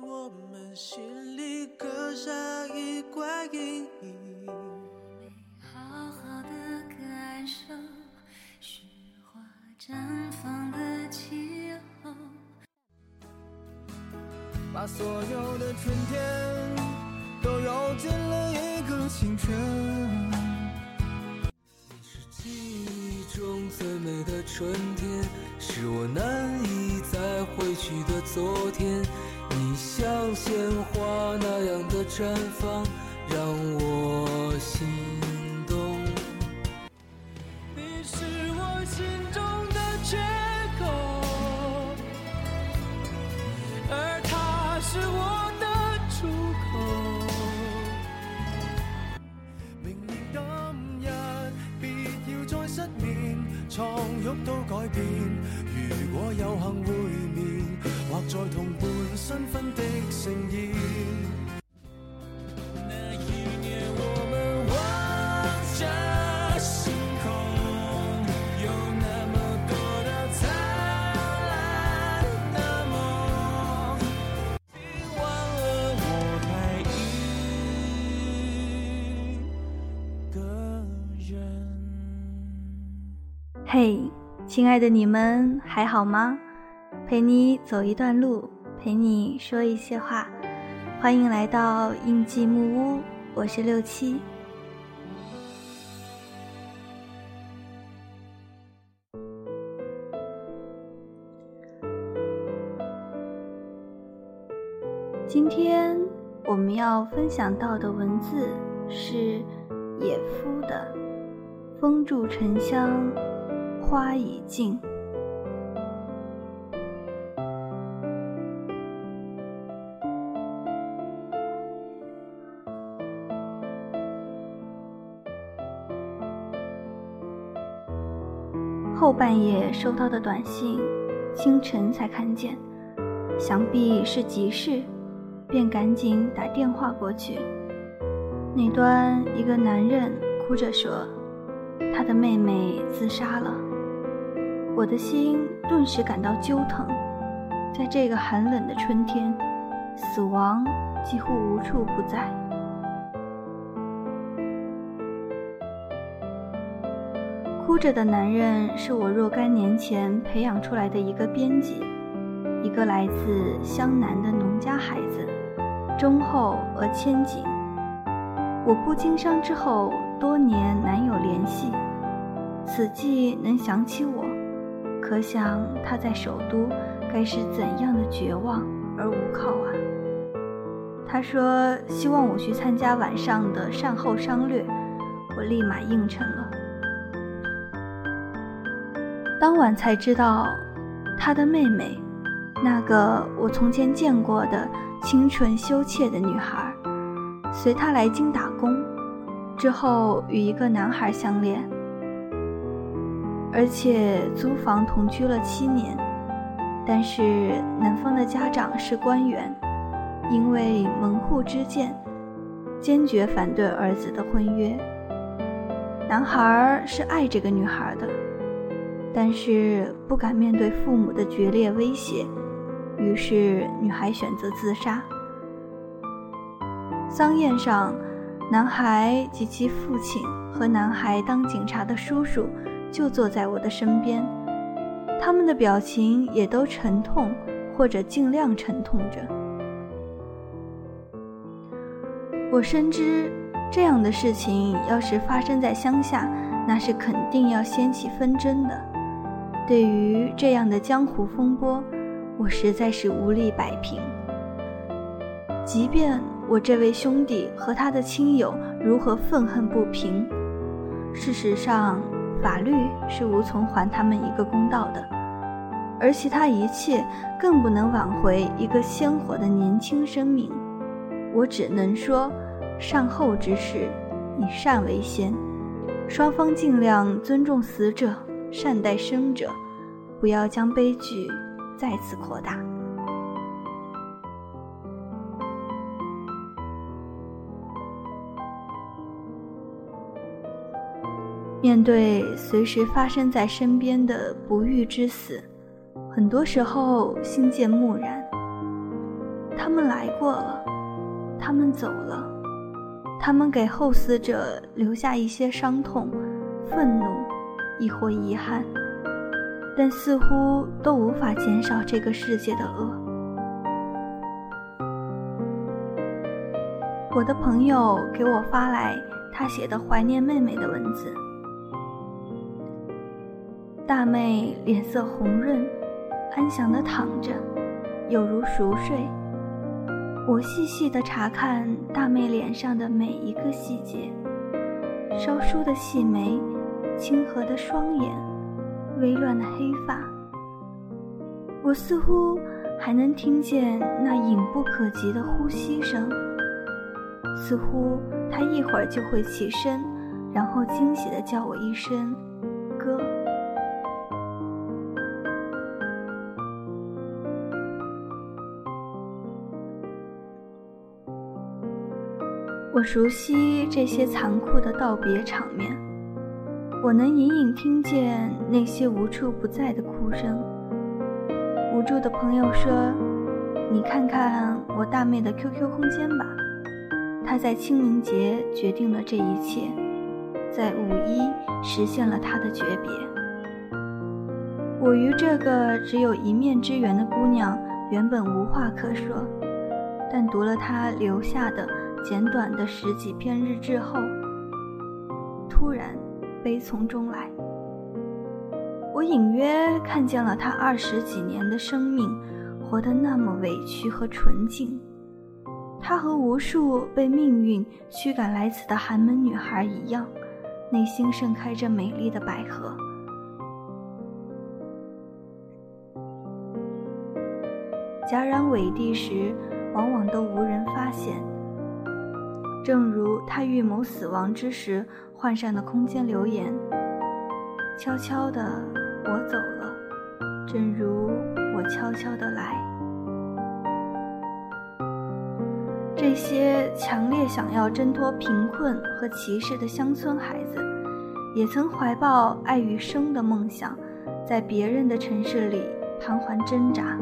我们心里刻下一块阴影。好好的感受雪花绽放的气候。把所有的春天都揉进了一个清晨。你是记忆中最美的春天，是我难以再回去的昨天。像鲜花那样的绽放，让我心嘿亲爱的你们还好吗？陪你走一段路，陪你说一些话，欢迎来到印记木屋，我是六七。今天我们要分享到的文字是野夫的《风住沉香，花已尽》。后半夜收到的短信，清晨才看见，想必是急事，便赶紧打电话过去。那端一个男人哭着说，他的妹妹自杀了。我的心顿时感到揪疼，在这个寒冷的春天，死亡几乎无处不在。哭着的男人是我若干年前培养出来的一个编辑，一个来自湘南的农家孩子，忠厚而谦谨。我不经商之后，多年难有联系，此际能想起我，可想他在首都该是怎样的绝望而无靠啊！他说希望我去参加晚上的善后商略，我立马应承了。当晚才知道，他的妹妹，那个我从前见过的清纯羞怯的女孩，随他来京打工，之后与一个男孩相恋，而且租房同居了七年。但是男方的家长是官员，因为门户之见，坚决反对儿子的婚约。男孩是爱这个女孩的。但是不敢面对父母的决裂威胁，于是女孩选择自杀。丧宴上，男孩及其父亲和男孩当警察的叔叔就坐在我的身边，他们的表情也都沉痛，或者尽量沉痛着。我深知，这样的事情要是发生在乡下，那是肯定要掀起纷争的。对于这样的江湖风波，我实在是无力摆平。即便我这位兄弟和他的亲友如何愤恨不平，事实上法律是无从还他们一个公道的，而其他一切更不能挽回一个鲜活的年轻生命。我只能说，善后之事，以善为先，双方尽量尊重死者。善待生者，不要将悲剧再次扩大。面对随时发生在身边的不遇之死，很多时候心渐木然。他们来过了，他们走了，他们给后死者留下一些伤痛、愤怒，亦或遗憾，但似乎都无法减少这个世界的恶。我的朋友给我发来他写的怀念妹妹的文字。大妹脸色红润，安详地躺着，有如熟睡。我细细地查看大妹脸上的每一个细节：稍疏的细眉，清和的双眼，微乱的黑发。我似乎还能听见那隐不可及的呼吸声。似乎她一会儿就会起身，然后惊喜地叫我一声“我熟悉这些残酷的道别场面，我能隐隐听见那些无处不在的哭声。无助的朋友说：“你看看我大妹的 QQ 空间吧，她在清明节决定了这一切，在五一实现了她的诀别。”我与这个只有一面之缘的姑娘原本无话可说，但读了她留下的。简短的十几篇日志后，突然悲从中来。我隐约看见了他二十几年的生命，活得那么委屈和纯净。他和无数被命运驱赶来此的寒门女孩一样，内心盛开着美丽的百合。戛然委地时，往往都无人发现。正如他预谋死亡之时换上的空间留言：“悄悄的我走了，正如我悄悄的来。”这些强烈想要挣脱贫困和歧视的乡村孩子，也曾怀抱爱与生的梦想，在别人的城市里盘桓挣扎。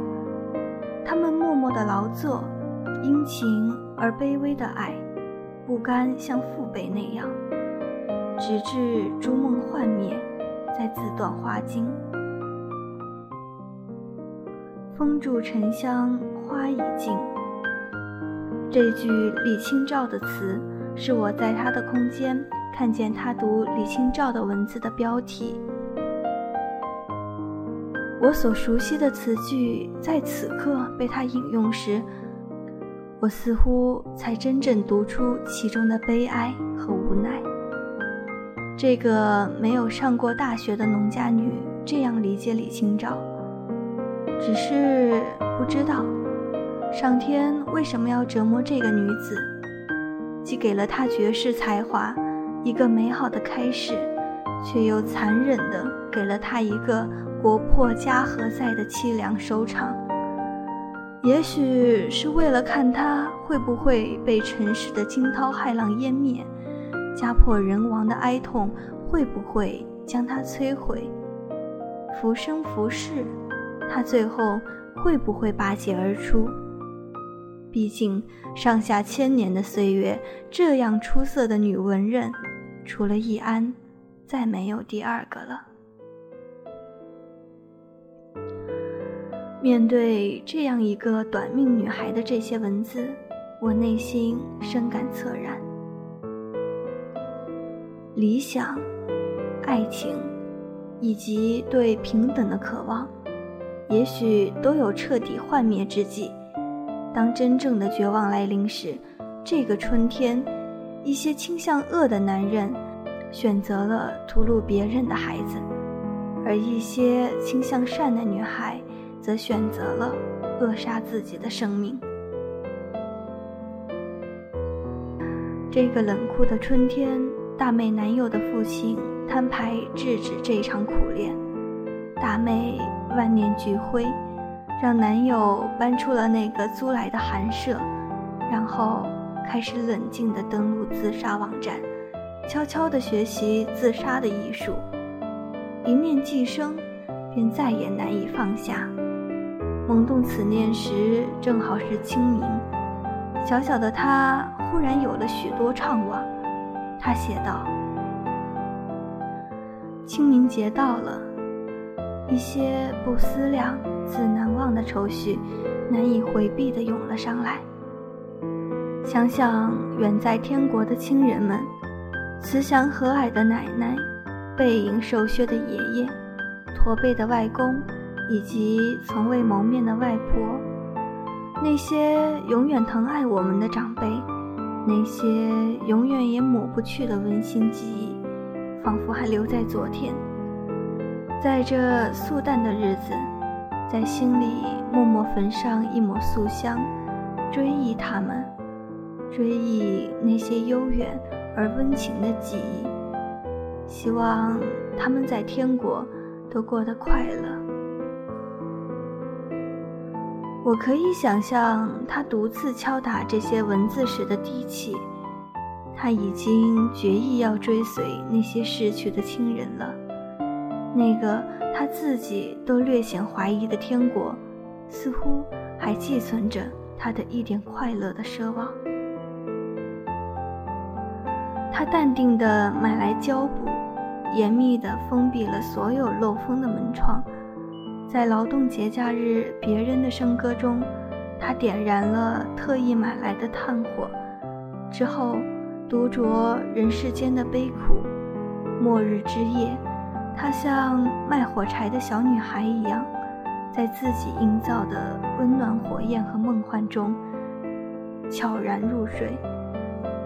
他们默默的劳作，殷勤而卑微的爱。不甘像父辈那样，直至烛梦幻灭，再自断花茎。风住沉香花已尽。这句李清照的词，是我在他的空间看见他读李清照的文字的标题。我所熟悉的词句，在此刻被他引用时。我似乎才真正读出其中的悲哀和无奈。这个没有上过大学的农家女这样理解李清照，只是不知道上天为什么要折磨这个女子，既给了她绝世才华，一个美好的开始，却又残忍地给了她一个国破家何在的凄凉收场。也许是为了看他会不会被尘世的惊涛骇浪湮灭，家破人亡的哀痛会不会将他摧毁，浮生浮世，他最后会不会拔节而出？毕竟上下千年的岁月，这样出色的女文人，除了易安，再没有第二个了。面对这样一个短命女孩的这些文字，我内心深感恻然。理想、爱情，以及对平等的渴望，也许都有彻底幻灭之际。当真正的绝望来临时，这个春天，一些倾向恶的男人选择了屠戮别人的孩子，而一些倾向善的女孩。则选择了扼杀自己的生命。这个冷酷的春天，大妹男友的父亲摊牌制止这场苦恋。大妹万念俱灰，让男友搬出了那个租来的寒舍，然后开始冷静地登录自杀网站，悄悄地学习自杀的艺术。一念既生，便再也难以放下。萌动此念时，正好是清明。小小的他忽然有了许多怅惘。他写道：“清明节到了，一些不思量、自难忘的愁绪，难以回避地涌了上来。想想远在天国的亲人们，慈祥和蔼的奶奶，背影瘦削的爷爷，驼背的外公。”以及从未谋面的外婆，那些永远疼爱我们的长辈，那些永远也抹不去的温馨记忆，仿佛还留在昨天。在这素淡的日子，在心里默默焚上一抹素香，追忆他们，追忆那些悠远而温情的记忆。希望他们在天国都过得快乐。我可以想象他独自敲打这些文字时的低气，他已经决意要追随那些逝去的亲人了。那个他自己都略显怀疑的天国，似乎还寄存着他的一点快乐的奢望。他淡定地买来胶布，严密地封闭了所有漏风的门窗。在劳动节假日，别人的笙歌中，他点燃了特意买来的炭火，之后独酌人世间的悲苦。末日之夜，他像卖火柴的小女孩一样，在自己营造的温暖火焰和梦幻中悄然入睡，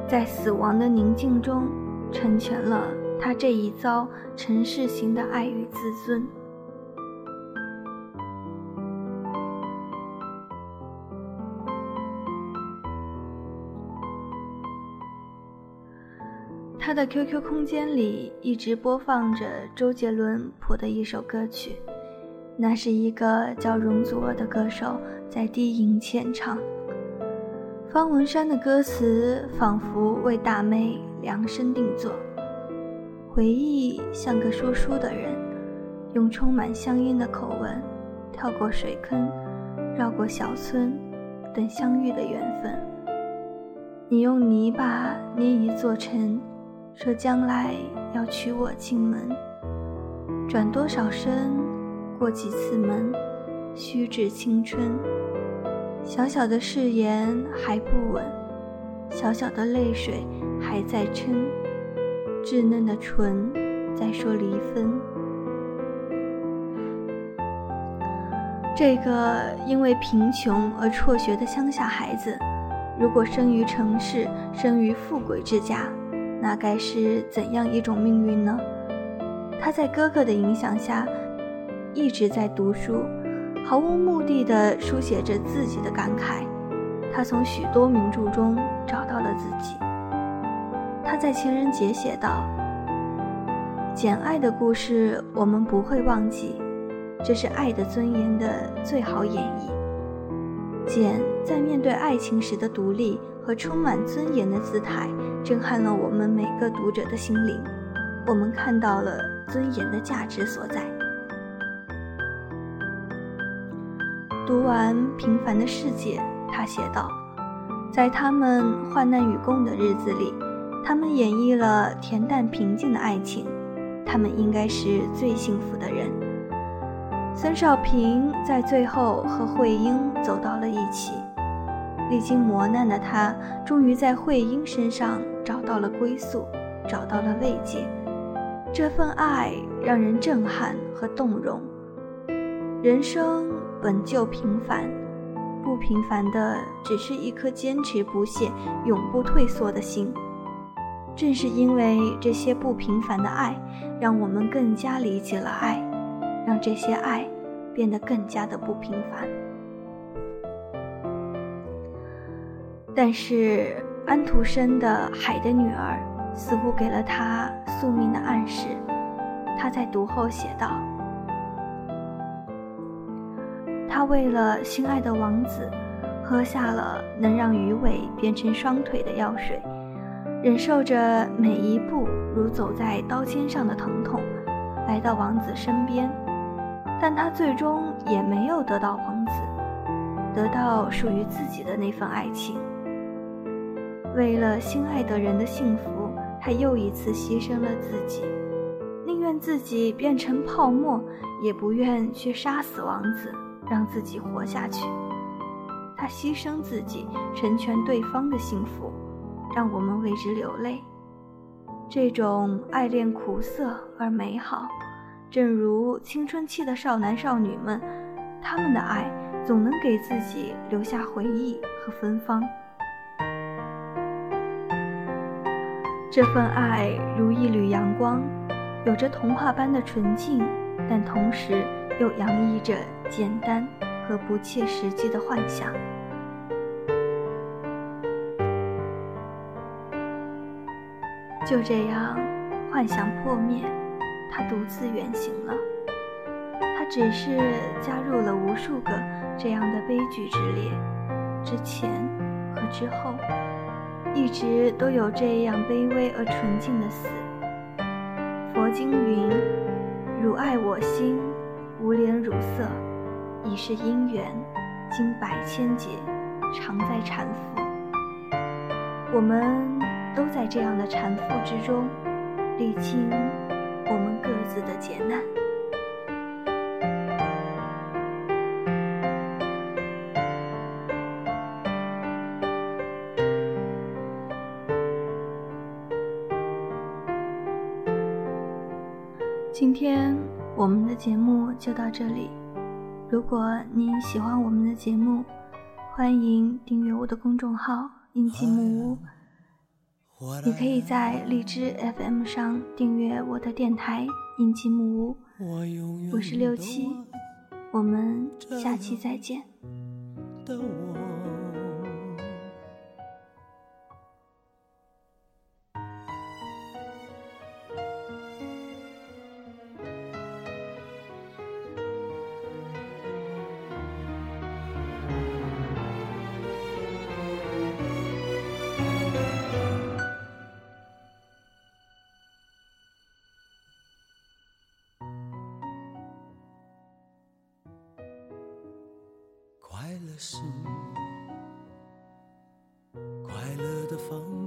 在死亡的宁静中，成全了他这一遭尘世行的爱与自尊。他的 QQ 空间里一直播放着周杰伦谱的一首歌曲，那是一个叫容祖儿的歌手在低吟浅唱。方文山的歌词仿佛为大妹量身定做。回忆像个说书的人，用充满乡音的口吻，跳过水坑，绕过小村，等相遇的缘分。你用泥巴捏一座城。说将来要娶我进门，转多少身，过几次门，虚掷青春。小小的誓言还不稳，小小的泪水还在撑，稚嫩的唇在说离分。这个因为贫穷而辍学的乡下孩子，如果生于城市，生于富贵之家。那该是怎样一种命运呢？他在哥哥的影响下，一直在读书，毫无目的地书写着自己的感慨。他从许多名著中找到了自己。他在情人节写道：“简爱的故事我们不会忘记，这是爱的尊严的最好演绎。简在面对爱情时的独立。”和充满尊严的姿态，震撼了我们每个读者的心灵。我们看到了尊严的价值所在。读完《平凡的世界》，他写道：“在他们患难与共的日子里，他们演绎了恬淡平静的爱情。他们应该是最幸福的人。”孙少平在最后和慧英走到了一起。历经磨难的他，终于在慧英身上找到了归宿，找到了慰藉。这份爱让人震撼和动容。人生本就平凡，不平凡的只是一颗坚持不懈、永不退缩的心。正是因为这些不平凡的爱，让我们更加理解了爱，让这些爱变得更加的不平凡。但是安徒生的《海的女儿》似乎给了他宿命的暗示。他在读后写道：“他为了心爱的王子，喝下了能让鱼尾变成双腿的药水，忍受着每一步如走在刀尖上的疼痛，来到王子身边。但他最终也没有得到王子。”得到属于自己的那份爱情。为了心爱的人的幸福，他又一次牺牲了自己，宁愿自己变成泡沫，也不愿去杀死王子，让自己活下去。他牺牲自己，成全对方的幸福，让我们为之流泪。这种爱恋苦涩而美好，正如青春期的少男少女们，他们的爱总能给自己留下回忆和芬芳。这份爱如一缕阳光，有着童话般的纯净，但同时又洋溢着简单。和不切实际的幻想，就这样，幻想破灭，他独自远行了。他只是加入了无数个这样的悲剧之列，之前和之后，一直都有这样卑微而纯净的死。佛经云：“汝爱我心，无怜汝色。”已是因缘，经百千劫，常在缠缚。我们都在这样的缠缚之中，历经我们各自的劫难。今天我们的节目就到这里。如果你喜欢我们的节目，欢迎订阅我的公众号“印记木屋”。你可以在荔枝 FM 上订阅我的电台“印记木屋”。我是六七，我们下期再见。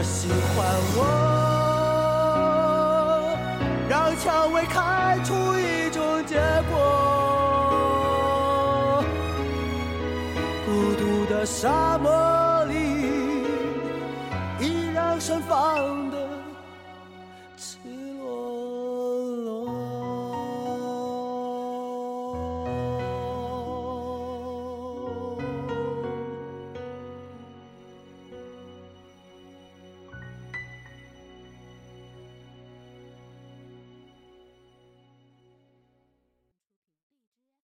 我喜欢我让蔷薇开出一种结果，孤独的沙漠里依然盛放